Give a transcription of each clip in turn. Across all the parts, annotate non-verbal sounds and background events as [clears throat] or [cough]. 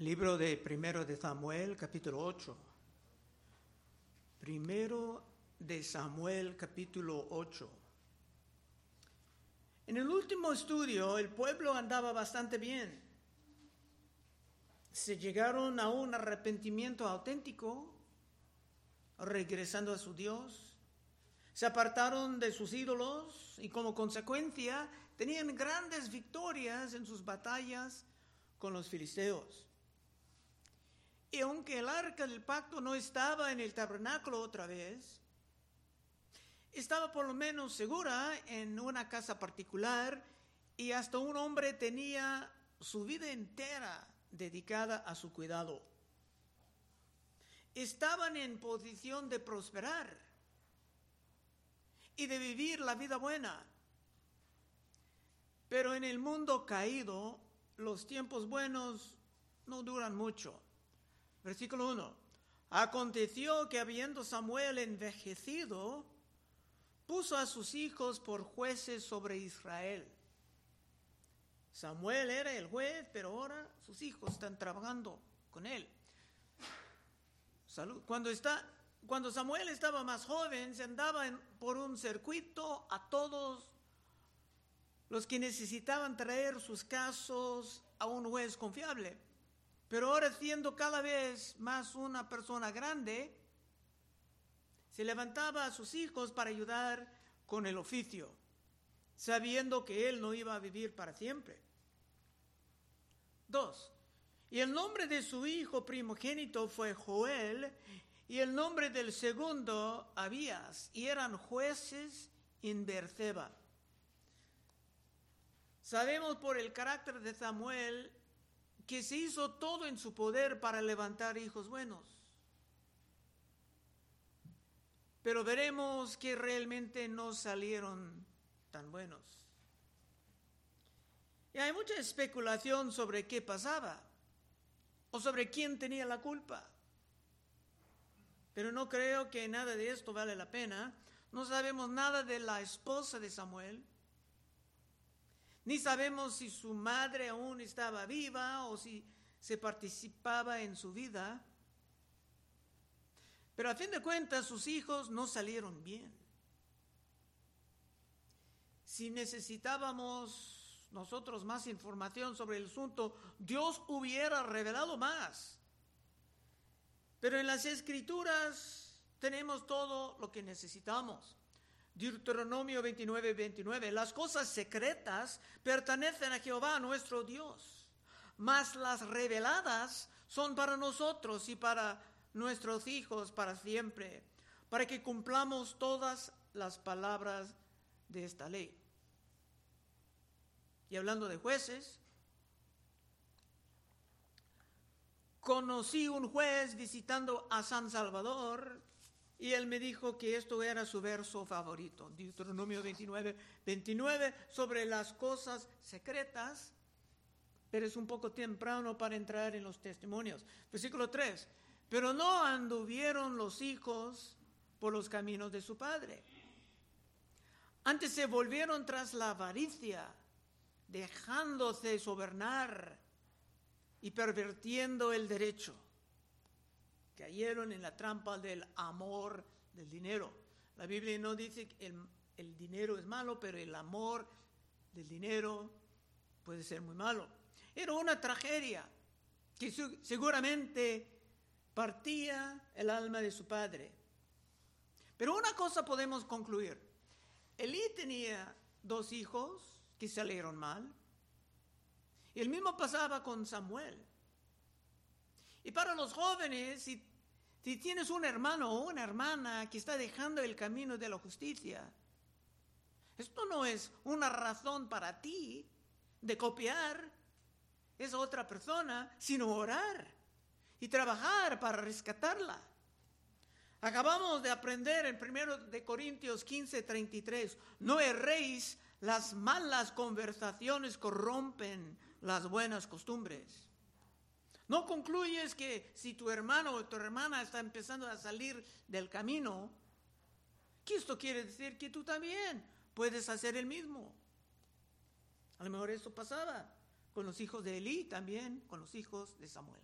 Libro de Primero de Samuel, capítulo 8. Primero de Samuel, capítulo 8. En el último estudio, el pueblo andaba bastante bien. Se llegaron a un arrepentimiento auténtico, regresando a su Dios. Se apartaron de sus ídolos y como consecuencia tenían grandes victorias en sus batallas con los filisteos. Y aunque el arca del pacto no estaba en el tabernáculo otra vez, estaba por lo menos segura en una casa particular y hasta un hombre tenía su vida entera dedicada a su cuidado. Estaban en posición de prosperar y de vivir la vida buena. Pero en el mundo caído, los tiempos buenos no duran mucho. Versículo 1. Aconteció que habiendo Samuel envejecido, puso a sus hijos por jueces sobre Israel. Samuel era el juez, pero ahora sus hijos están trabajando con él. Salud. Cuando, está, cuando Samuel estaba más joven, se andaba por un circuito a todos los que necesitaban traer sus casos a un juez confiable. Pero ahora siendo cada vez más una persona grande, se levantaba a sus hijos para ayudar con el oficio, sabiendo que él no iba a vivir para siempre. Dos, y el nombre de su hijo primogénito fue Joel, y el nombre del segundo Abías, y eran jueces en Berseba. Sabemos por el carácter de Samuel que se hizo todo en su poder para levantar hijos buenos. Pero veremos que realmente no salieron tan buenos. Y hay mucha especulación sobre qué pasaba o sobre quién tenía la culpa. Pero no creo que nada de esto vale la pena. No sabemos nada de la esposa de Samuel ni sabemos si su madre aún estaba viva o si se participaba en su vida. Pero a fin de cuentas sus hijos no salieron bien. Si necesitábamos nosotros más información sobre el asunto, Dios hubiera revelado más. Pero en las escrituras tenemos todo lo que necesitamos. Deuteronomio 29, 29. Las cosas secretas pertenecen a Jehová nuestro Dios, mas las reveladas son para nosotros y para nuestros hijos para siempre, para que cumplamos todas las palabras de esta ley. Y hablando de jueces, conocí un juez visitando a San Salvador y él me dijo que esto era su verso favorito, Deuteronomio 29, 29, sobre las cosas secretas, pero es un poco temprano para entrar en los testimonios. Versículo 3, pero no anduvieron los hijos por los caminos de su padre. Antes se volvieron tras la avaricia, dejándose sobernar y pervirtiendo el derecho cayeron en la trampa del amor del dinero. La Biblia no dice que el, dinero es malo, pero el amor del dinero puede ser muy malo. Era una tragedia que seguramente partía el alma de su padre. Pero una cosa podemos concluir. Elí tenía dos hijos que salieron mal. Y el mismo pasaba con Samuel. Y para los jóvenes, si si tienes un hermano o una hermana que está dejando el camino de la justicia, esto no es una razón para ti de copiar esa otra persona, sino orar y trabajar para rescatarla. Acabamos de aprender en 1 de Corintios 15, 33, no erréis, las malas conversaciones corrompen las buenas costumbres. No concluyes que si tu hermano o tu hermana está empezando a salir del camino, que esto quiere decir que tú también puedes hacer el mismo. A lo mejor esto pasaba con los hijos de Elí, también con los hijos de Samuel.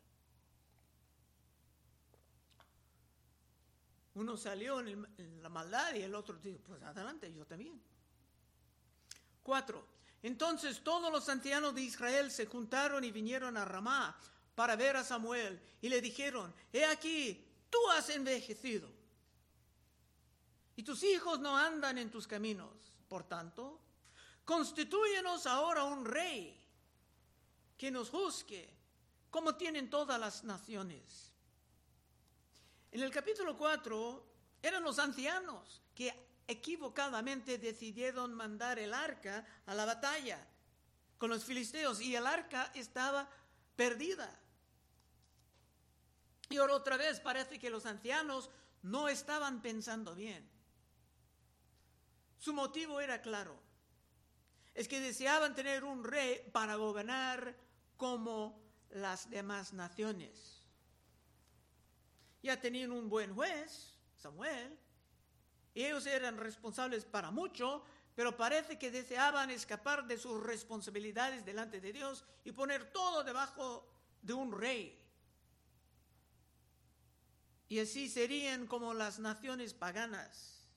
Uno salió en, la maldad y el otro dijo, pues adelante, yo también. Cuatro. Entonces todos los ancianos de Israel se juntaron y vinieron a Ramá para ver a Samuel y le dijeron, he aquí, tú has envejecido y tus hijos no andan en tus caminos. Por tanto, constituyenos ahora un rey que nos juzgue como tienen todas las naciones. En el capítulo 4 eran los ancianos que equivocadamente decidieron mandar el arca a la batalla con los filisteos y el arca estaba perdida. Y ahora otra vez parece que los ancianos no estaban pensando bien. Su motivo era claro. Es que deseaban tener un rey para gobernar como las demás naciones. Ya tenían un buen juez, Samuel, y ellos eran responsables para mucho, pero parece que deseaban escapar de sus responsabilidades delante de Dios y poner todo debajo de un rey. Y así serían como las naciones paganas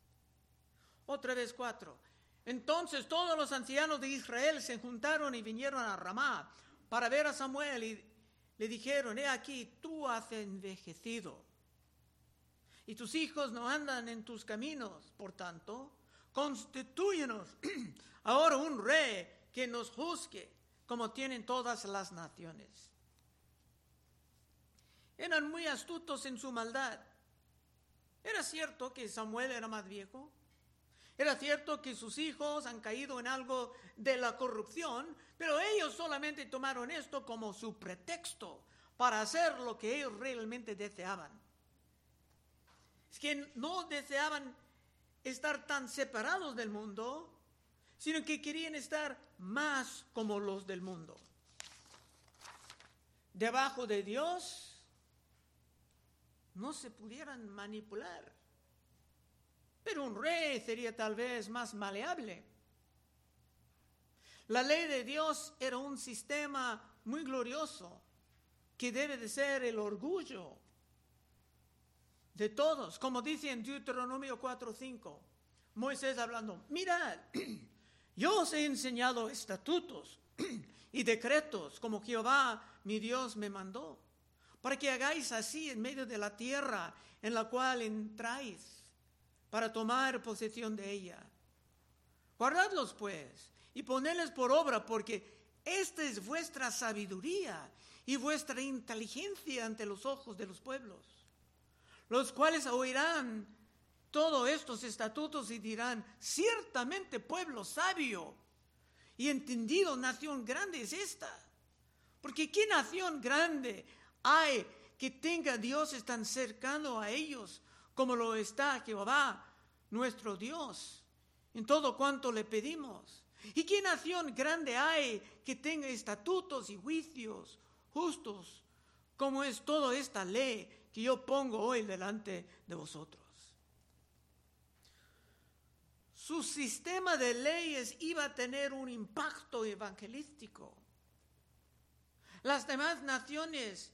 otra vez cuatro. Entonces todos los ancianos de Israel se juntaron y vinieron a Ramá para ver a Samuel y le dijeron, he aquí, tú has envejecido y tus hijos no andan en tus caminos, por tanto, constituyenos [clears throat] ahora un rey que nos juzgue como tienen todas las naciones. Eran muy astutos en su maldad. Era cierto que Samuel era más viejo, era cierto que sus hijos han caído en algo de la corrupción, pero ellos solamente tomaron esto como su pretexto para hacer lo que ellos realmente deseaban. Es que no deseaban estar tan separados del mundo, sino que querían estar más como los del mundo. Debajo de Dios no se pudieran manipular. Pero un rey sería tal vez más maleable. La ley de Dios era un sistema muy glorioso que debe de ser el orgullo de todos, como dice en Deuteronomio 4:5. Moisés hablando, mirad, [clears throat] yo os he enseñado estatutos [clears throat] y decretos como Jehová mi Dios me mandó, para que hagáis así en medio de la tierra en la cual entráis para tomar posesión de ella. Guardadlos pues y ponedles por obra, porque esta es vuestra sabiduría y vuestra inteligencia ante los ojos de los pueblos, los cuales oirán todos estos estatutos y dirán, ciertamente pueblo sabio y entendido, nación grande es esta. Porque ¿qué nación grande hay que tenga Dios tan cercano a ellos como lo está Jehová, nuestro Dios, en todo cuanto le pedimos. ¿Y qué nación grande hay que tenga estatutos y juicios justos, como es toda esta ley que yo pongo hoy delante de vosotros? Su sistema de leyes iba a tener un impacto evangelístico. Las demás naciones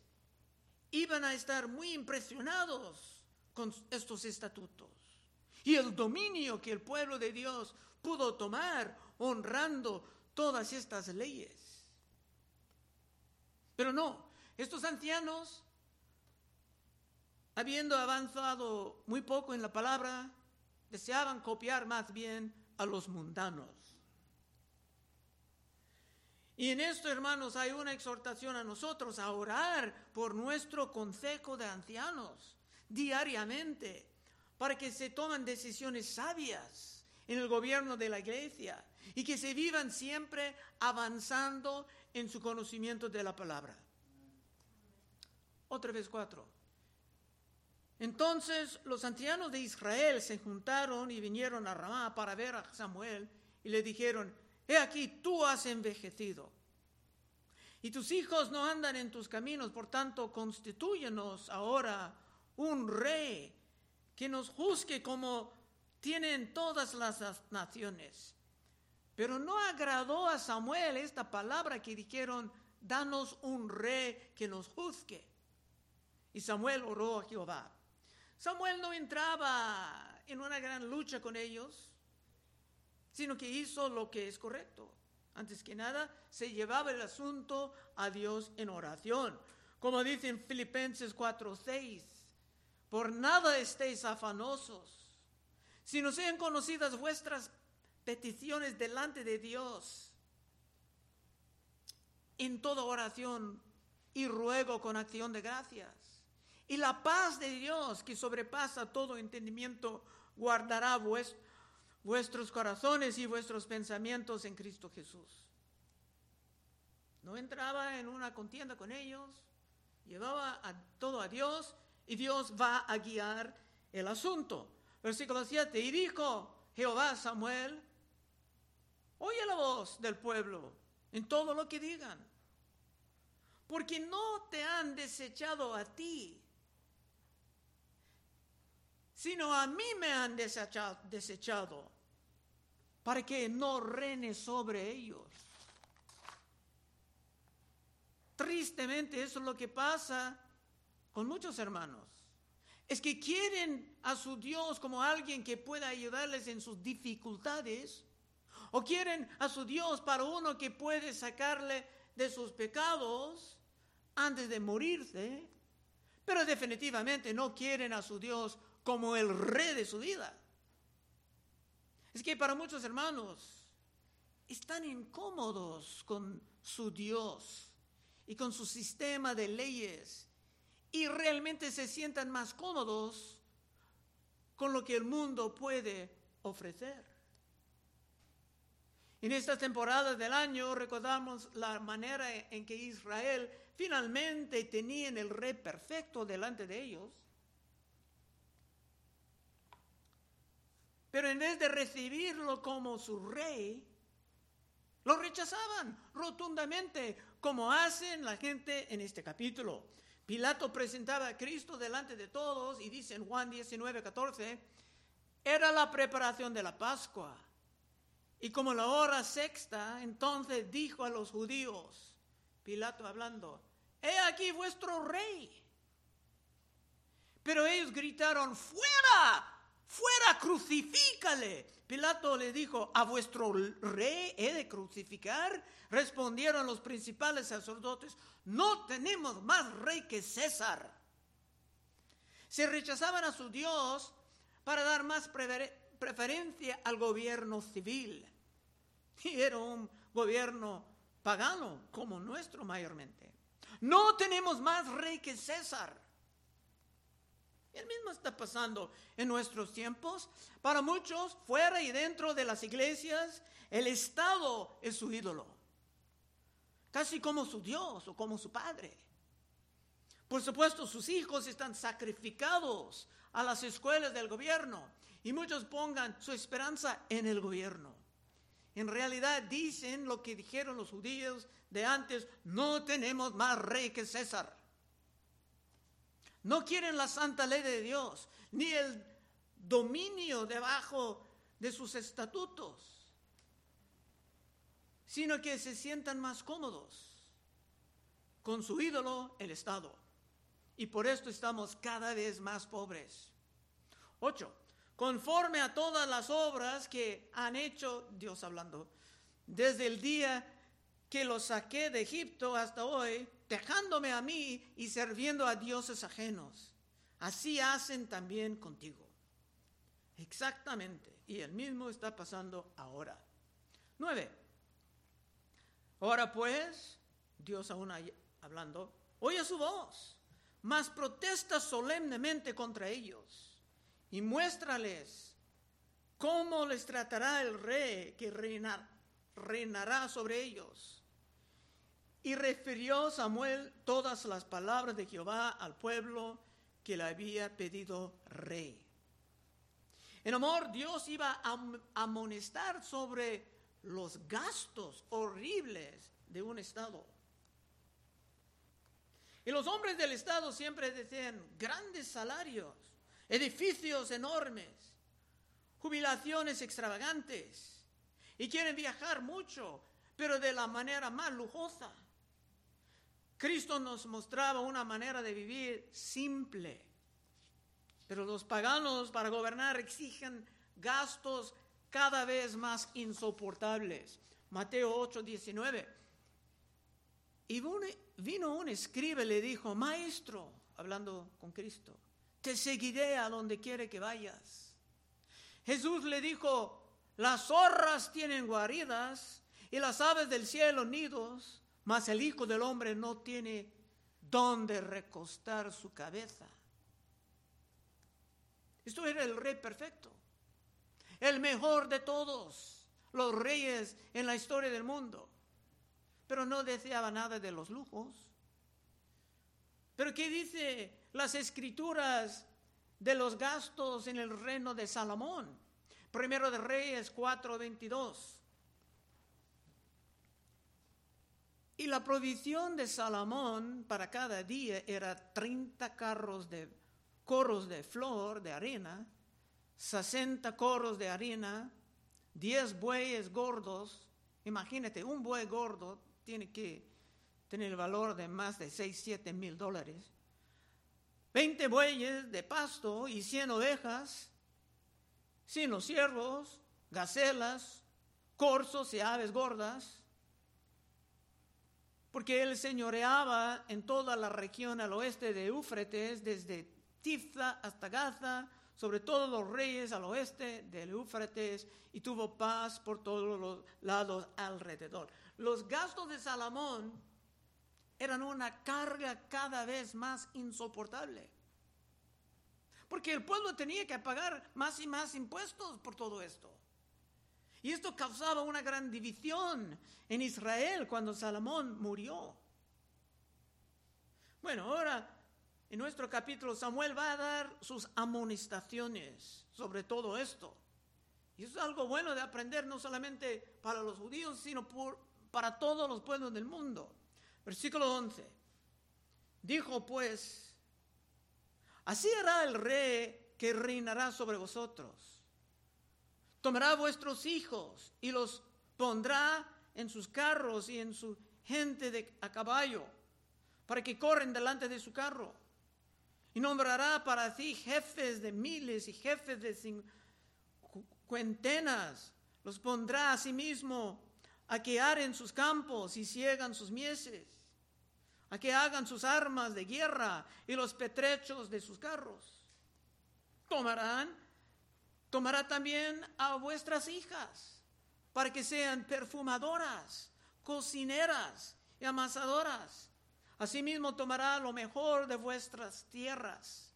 iban a estar muy impresionados con estos estatutos y el dominio que el pueblo de Dios pudo tomar honrando todas estas leyes. Pero no, estos ancianos, habiendo avanzado muy poco en la palabra, deseaban copiar más bien a los mundanos. Y en esto, hermanos, hay una exhortación a nosotros a orar por nuestro consejo de ancianos diariamente para que se tomen decisiones sabias en el gobierno de la iglesia y que se vivan siempre avanzando en su conocimiento de la palabra. Otra vez cuatro. Entonces los ancianos de Israel se juntaron y vinieron a Ramá para ver a Samuel y le dijeron, he aquí, tú has envejecido y tus hijos no andan en tus caminos, por tanto, constituyenos ahora un rey que nos juzgue como tienen todas las naciones. Pero no agradó a Samuel esta palabra que dijeron, danos un rey que nos juzgue. Y Samuel oró a Jehová. Samuel no entraba en una gran lucha con ellos, sino que hizo lo que es correcto. Antes que nada, se llevaba el asunto a Dios en oración. Como dice en Filipenses 4:6, por nada estéis afanosos, sino sean conocidas vuestras peticiones delante de Dios en toda oración y ruego con acción de gracias. Y la paz de Dios que sobrepasa todo entendimiento guardará vuestros corazones y vuestros pensamientos en Cristo Jesús. No entraba en una contienda con ellos, llevaba a todo a Dios y Dios va a guiar el asunto. Versículo 7, y dijo Jehová Samuel, oye la voz del pueblo en todo lo que digan, porque no te han desechado a ti, sino a mí me han desechado, desechado para que no reine sobre ellos. Tristemente eso es lo que pasa con muchos hermanos. Es que quieren a su Dios como alguien que pueda ayudarles en sus dificultades. O quieren a su Dios para uno que puede sacarle de sus pecados antes de morirse. Pero definitivamente no quieren a su Dios como el rey de su vida. Es que para muchos hermanos están incómodos con su Dios y con su sistema de leyes y realmente se sientan más cómodos con lo que el mundo puede ofrecer. En esta temporada del año recordamos la manera en que Israel finalmente tenía el rey perfecto delante de ellos. Pero en vez de recibirlo como su rey, lo rechazaban rotundamente, como hacen la gente en este capítulo. Pilato presentaba a Cristo delante de todos y dice en Juan 19, 14, era la preparación de la Pascua. Y como la hora sexta, entonces dijo a los judíos, Pilato hablando, he aquí vuestro rey. Pero ellos gritaron, fuera, fuera, crucifícale. Pilato le dijo, ¿a vuestro rey he de crucificar? Respondieron los principales sacerdotes, no tenemos más rey que César. Se rechazaban a su Dios para dar más preferencia al gobierno civil. Y era un gobierno pagano como nuestro mayormente. No tenemos más rey que César. El mismo está pasando en nuestros tiempos. Para muchos, fuera y dentro de las iglesias, el Estado es su ídolo. Casi como su Dios o como su Padre. Por supuesto, sus hijos están sacrificados a las escuelas del gobierno y muchos pongan su esperanza en el gobierno. En realidad dicen lo que dijeron los judíos de antes, no tenemos más rey que César. No quieren la santa ley de Dios, ni el dominio debajo de sus estatutos, sino que se sientan más cómodos con su ídolo, el Estado. Y por esto estamos cada vez más pobres. Ocho, conforme a todas las obras que han hecho, Dios hablando, desde el día que los saqué de Egipto hasta hoy, dejándome a mí y sirviendo a dioses ajenos. Así hacen también contigo. Exactamente. Y el mismo está pasando ahora. Nueve. Ahora pues, Dios aún hablando, oye su voz, mas protesta solemnemente contra ellos y muéstrales cómo les tratará el rey que reinará sobre ellos y refirió Samuel todas las palabras de Jehová al pueblo que le había pedido rey. En amor, Dios iba a amonestar sobre los gastos horribles de un Estado. Y los hombres del Estado siempre decían grandes salarios, edificios enormes, jubilaciones extravagantes y quieren viajar mucho, pero de la manera más lujosa. Cristo nos mostraba una manera de vivir simple, pero los paganos para gobernar exigen gastos cada vez más insoportables. Mateo 8, 19. Y vino un escriba y le dijo, maestro, hablando con Cristo, te seguiré a donde quiere que vayas. Jesús le dijo, las zorras tienen guaridas y las aves del cielo nidos, mas el Hijo del Hombre no tiene donde recostar su cabeza. Esto era el rey perfecto, el mejor de todos los reyes en la historia del mundo, pero no deseaba nada de los lujos. Pero ¿qué dice las escrituras de los gastos en el reino de Salomón? Primero de Reyes 4:22. Y la provisión de Salomón para cada día era 30 carros de corros de flor, de arena, 60 corros de harina, 10 bueyes gordos. Imagínate, un buey gordo tiene que tener el valor de más de 6, 7 mil dólares. 20 bueyes de pasto y 100 ovejas, sin los ciervos, gacelas, corzos y aves gordas, porque él señoreaba en toda la región al oeste de Éufrates, desde Tifza hasta Gaza, sobre todos los reyes al oeste del Éufrates, y tuvo paz por todos los lados alrededor. Los gastos de Salomón eran una carga cada vez más insoportable porque el pueblo tenía que pagar más y más impuestos por todo esto. Y esto causaba una gran división en Israel cuando Salomón murió. Bueno, ahora en nuestro capítulo Samuel va a dar sus amonestaciones sobre todo esto. Y eso es algo bueno de aprender no solamente para los judíos, sino para todos los pueblos del mundo. Versículo 11. Dijo pues Así hará el rey que reinará sobre vosotros. Tomará vuestros hijos y los pondrá en sus carros y en su gente de, a caballo, para que corren delante de su carro. Y nombrará para sí jefes de miles y jefes de cincuentenas. Los pondrá a sí mismo a que aren sus campos y ciegan sus mieses a que hagan sus armas de guerra y los petrechos de sus carros. Tomarán, tomará también a vuestras hijas para que sean perfumadoras, cocineras y amasadoras. Asimismo tomará lo mejor de vuestras tierras,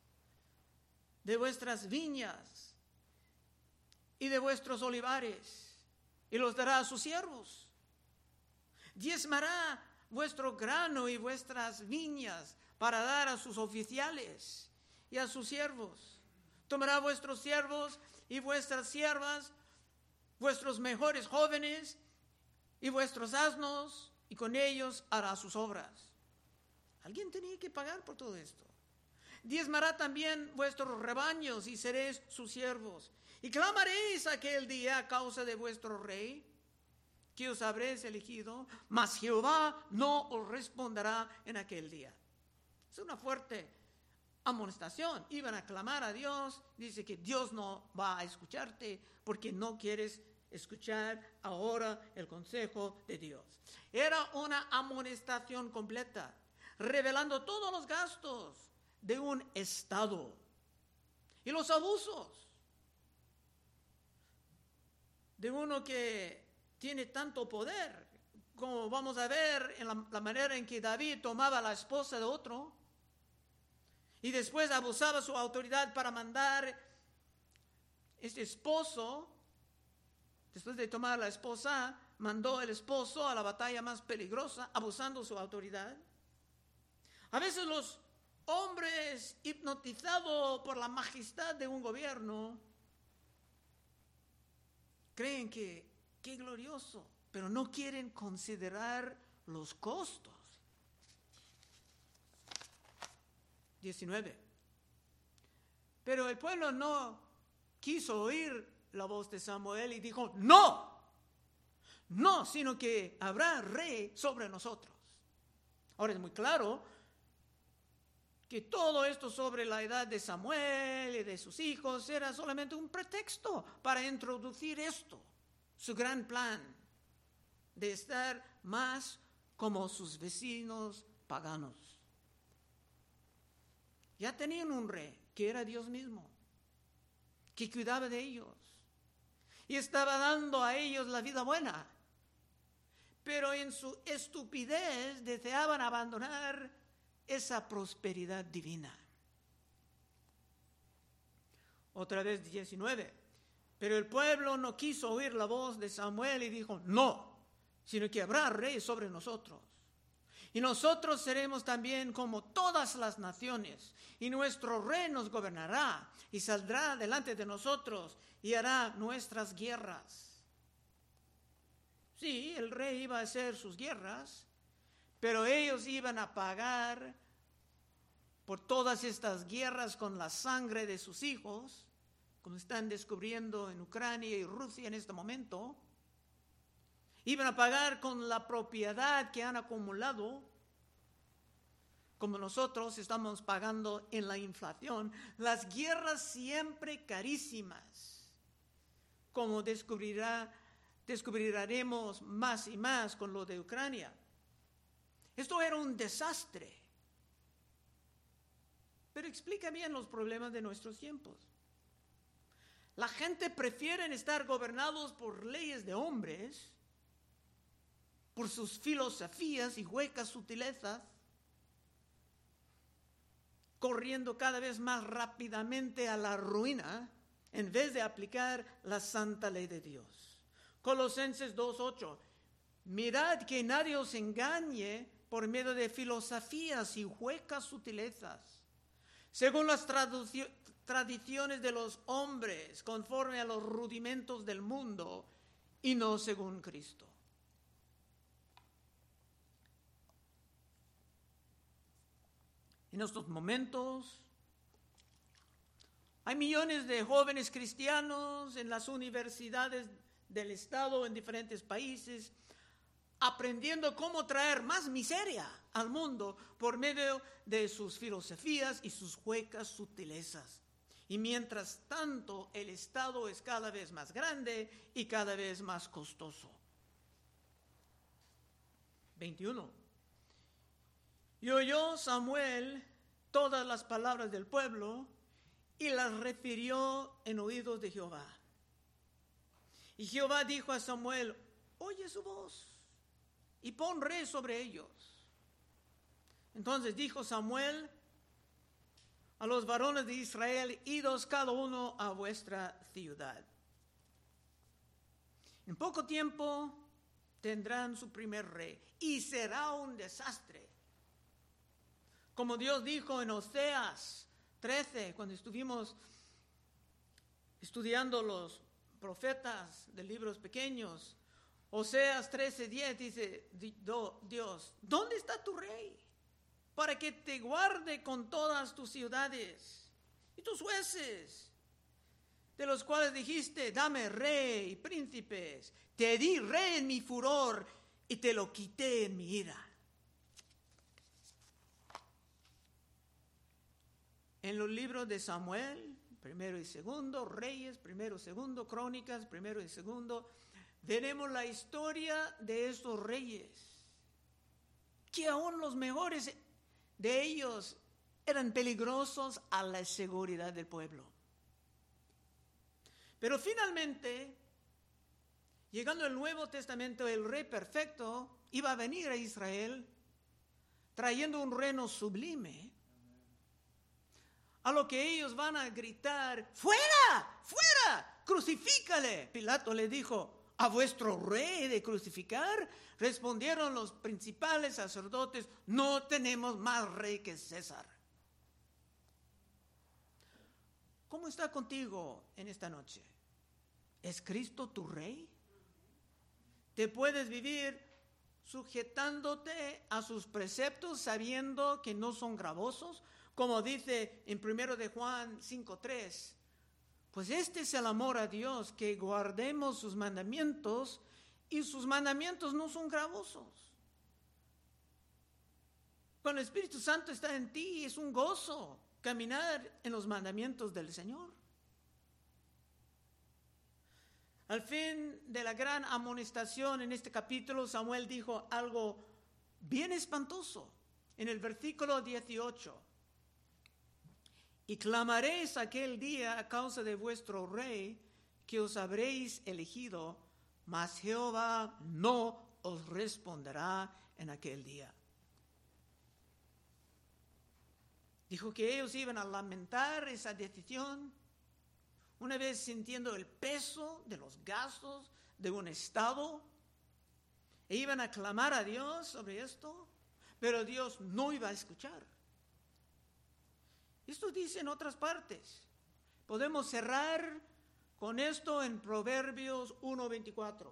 de vuestras viñas y de vuestros olivares, y los dará a sus siervos. Diezmará vuestro grano y vuestras viñas para dar a sus oficiales y a sus siervos. Tomará vuestros siervos y vuestras siervas, vuestros mejores jóvenes y vuestros asnos, y con ellos hará sus obras. Alguien tenía que pagar por todo esto. Diezmará también vuestros rebaños y seréis sus siervos. Y clamaréis aquel día a causa de vuestro rey que os habréis elegido, mas Jehová no os responderá en aquel día. Es una fuerte amonestación. Iban a clamar a Dios, dice que Dios no va a escucharte porque no quieres escuchar ahora el consejo de Dios. Era una amonestación completa, revelando todos los gastos de un Estado y los abusos de uno que tiene tanto poder, como vamos a ver en la, manera en que David tomaba la esposa de otro y después abusaba su autoridad para mandar este esposo, después de tomar la esposa, mandó el esposo a la batalla más peligrosa, abusando su autoridad. A veces los hombres hipnotizados por la majestad de un gobierno creen que qué glorioso, pero no quieren considerar los costos. 19. Pero el pueblo no quiso oír la voz de Samuel y dijo, no, No, sino que habrá rey sobre nosotros. Ahora es muy claro que todo esto sobre la edad de Samuel y de sus hijos era solamente un pretexto para introducir esto, su gran plan de estar más como sus vecinos paganos. Ya tenían un rey que era Dios mismo, que cuidaba de ellos y estaba dando a ellos la vida buena. Pero en su estupidez deseaban abandonar esa prosperidad divina. Otra vez 19. Pero el pueblo no quiso oír la voz de Samuel y dijo, no, sino que habrá rey sobre nosotros. Y nosotros seremos también como todas las naciones, y nuestro rey nos gobernará y saldrá delante de nosotros y hará nuestras guerras. Sí, el rey iba a hacer sus guerras, pero ellos iban a pagar por todas estas guerras con la sangre de sus hijos, como están descubriendo en Ucrania y Rusia en este momento. Iban a pagar con la propiedad que han acumulado, como nosotros estamos pagando en la inflación, las guerras siempre carísimas, como descubrirá, descubriremos más y más con lo de Ucrania. Esto era un desastre. Pero explica bien los problemas de nuestros tiempos. La gente prefiere estar gobernados por leyes de hombres, por sus filosofías y huecas sutilezas, corriendo cada vez más rápidamente a la ruina en vez de aplicar la santa ley de Dios. Colosenses 2.8. Mirad que nadie os engañe por medio de filosofías y huecas sutilezas, según las tradiciones de los hombres, conforme a los rudimentos del mundo, y no según Cristo. En estos momentos hay millones de jóvenes cristianos en las universidades del Estado en diferentes países aprendiendo cómo traer más miseria al mundo por medio de sus filosofías y sus huecas sutilezas. Y mientras tanto, el Estado es cada vez más grande y cada vez más costoso. 21. Y oyó Samuel todas las palabras del pueblo y las refirió en oídos de Jehová. Y Jehová dijo a Samuel, oye su voz y pon rey sobre ellos. Entonces dijo Samuel a los varones de Israel, idos cada uno a vuestra ciudad. En poco tiempo tendrán su primer rey y será un desastre. Como Dios dijo en Oseas 13, cuando estuvimos estudiando los profetas de libros pequeños, Oseas 13:10 dice, Dios, ¿dónde está tu rey? Para que te guarde con todas tus ciudades y tus jueces, de los cuales dijiste, dame rey y príncipes. Te di rey en mi furor y te lo quité en mi ira. En los libros de Samuel, primero y segundo, Reyes, primero segundo, Crónicas, primero y segundo, veremos la historia de estos reyes, que aún los mejores de ellos eran peligrosos a la seguridad del pueblo. Pero finalmente, llegando el Nuevo Testamento, el rey perfecto iba a venir a Israel trayendo un reino sublime, a lo que ellos van a gritar, fuera, fuera, crucifícale. Pilato le dijo, a vuestro rey de crucificar? Respondieron los principales sacerdotes, no tenemos más rey que César. ¿Cómo está contigo en esta noche? ¿Es Cristo tu rey? ¿Te puedes vivir sujetándote a sus preceptos sabiendo que no son gravosos? Como dice en 1 de Juan 5.3, pues este es el amor a Dios, que guardemos sus mandamientos y sus mandamientos no son gravosos. Cuando el Espíritu Santo está en ti, es un gozo caminar en los mandamientos del Señor. Al fin de la gran amonestación en este capítulo, Samuel dijo algo bien espantoso en el versículo 18. Y clamaréis aquel día a causa de vuestro rey que os habréis elegido, mas Jehová no os responderá en aquel día. Dijo que ellos iban a lamentar esa decisión una vez sintiendo el peso de los gastos de un Estado, e iban a clamar a Dios sobre esto, pero Dios no iba a escuchar. Esto dice en otras partes. Podemos cerrar con esto en Proverbios 1.24.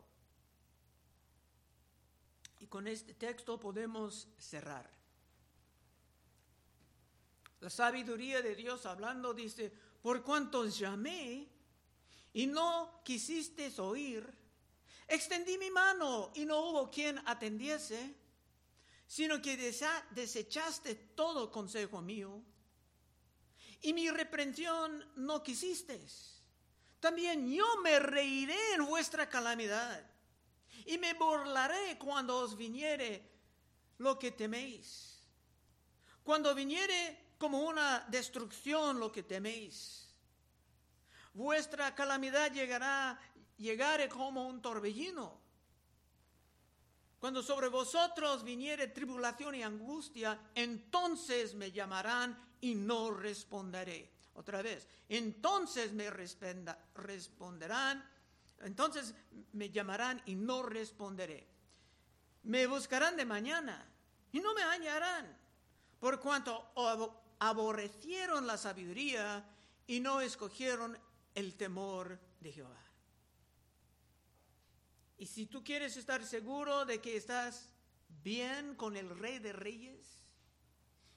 Y con este texto podemos cerrar. La sabiduría de Dios hablando dice, por cuanto llamé y no quisiste oír, extendí mi mano y no hubo quien atendiese, sino que desechaste todo consejo mío y mi reprensión no quisiste. También yo me reiré en vuestra calamidad y me burlaré cuando os viniere lo que teméis. Cuando viniere como una destrucción lo que teméis. Vuestra calamidad llegará, llegaré como un torbellino. Cuando sobre vosotros viniere tribulación y angustia, entonces me llamarán y no responderé. Otra vez, entonces me responderán, entonces me llamarán y no responderé. Me buscarán de mañana y no me hallarán, por cuanto aborrecieron la sabiduría y no escogieron el temor de Jehová. Y si tú quieres estar seguro de que estás bien con el Rey de Reyes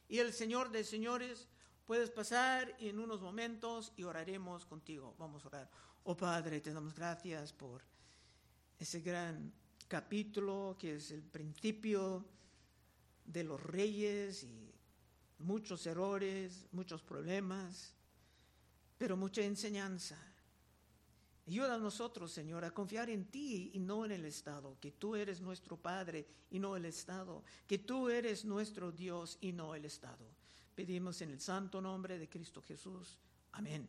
y el Señor de Señores, puedes pasar en unos momentos y oraremos contigo. Vamos a orar. Oh Padre, te damos gracias por ese gran capítulo que es el principio de los reyes y muchos errores, muchos problemas, pero mucha enseñanza. Ayuda a nosotros, Señor, a confiar en ti y no en el Estado, que tú eres nuestro Padre y no el Estado, que tú eres nuestro Dios y no el Estado. Pedimos en el santo nombre de Cristo Jesús. Amén.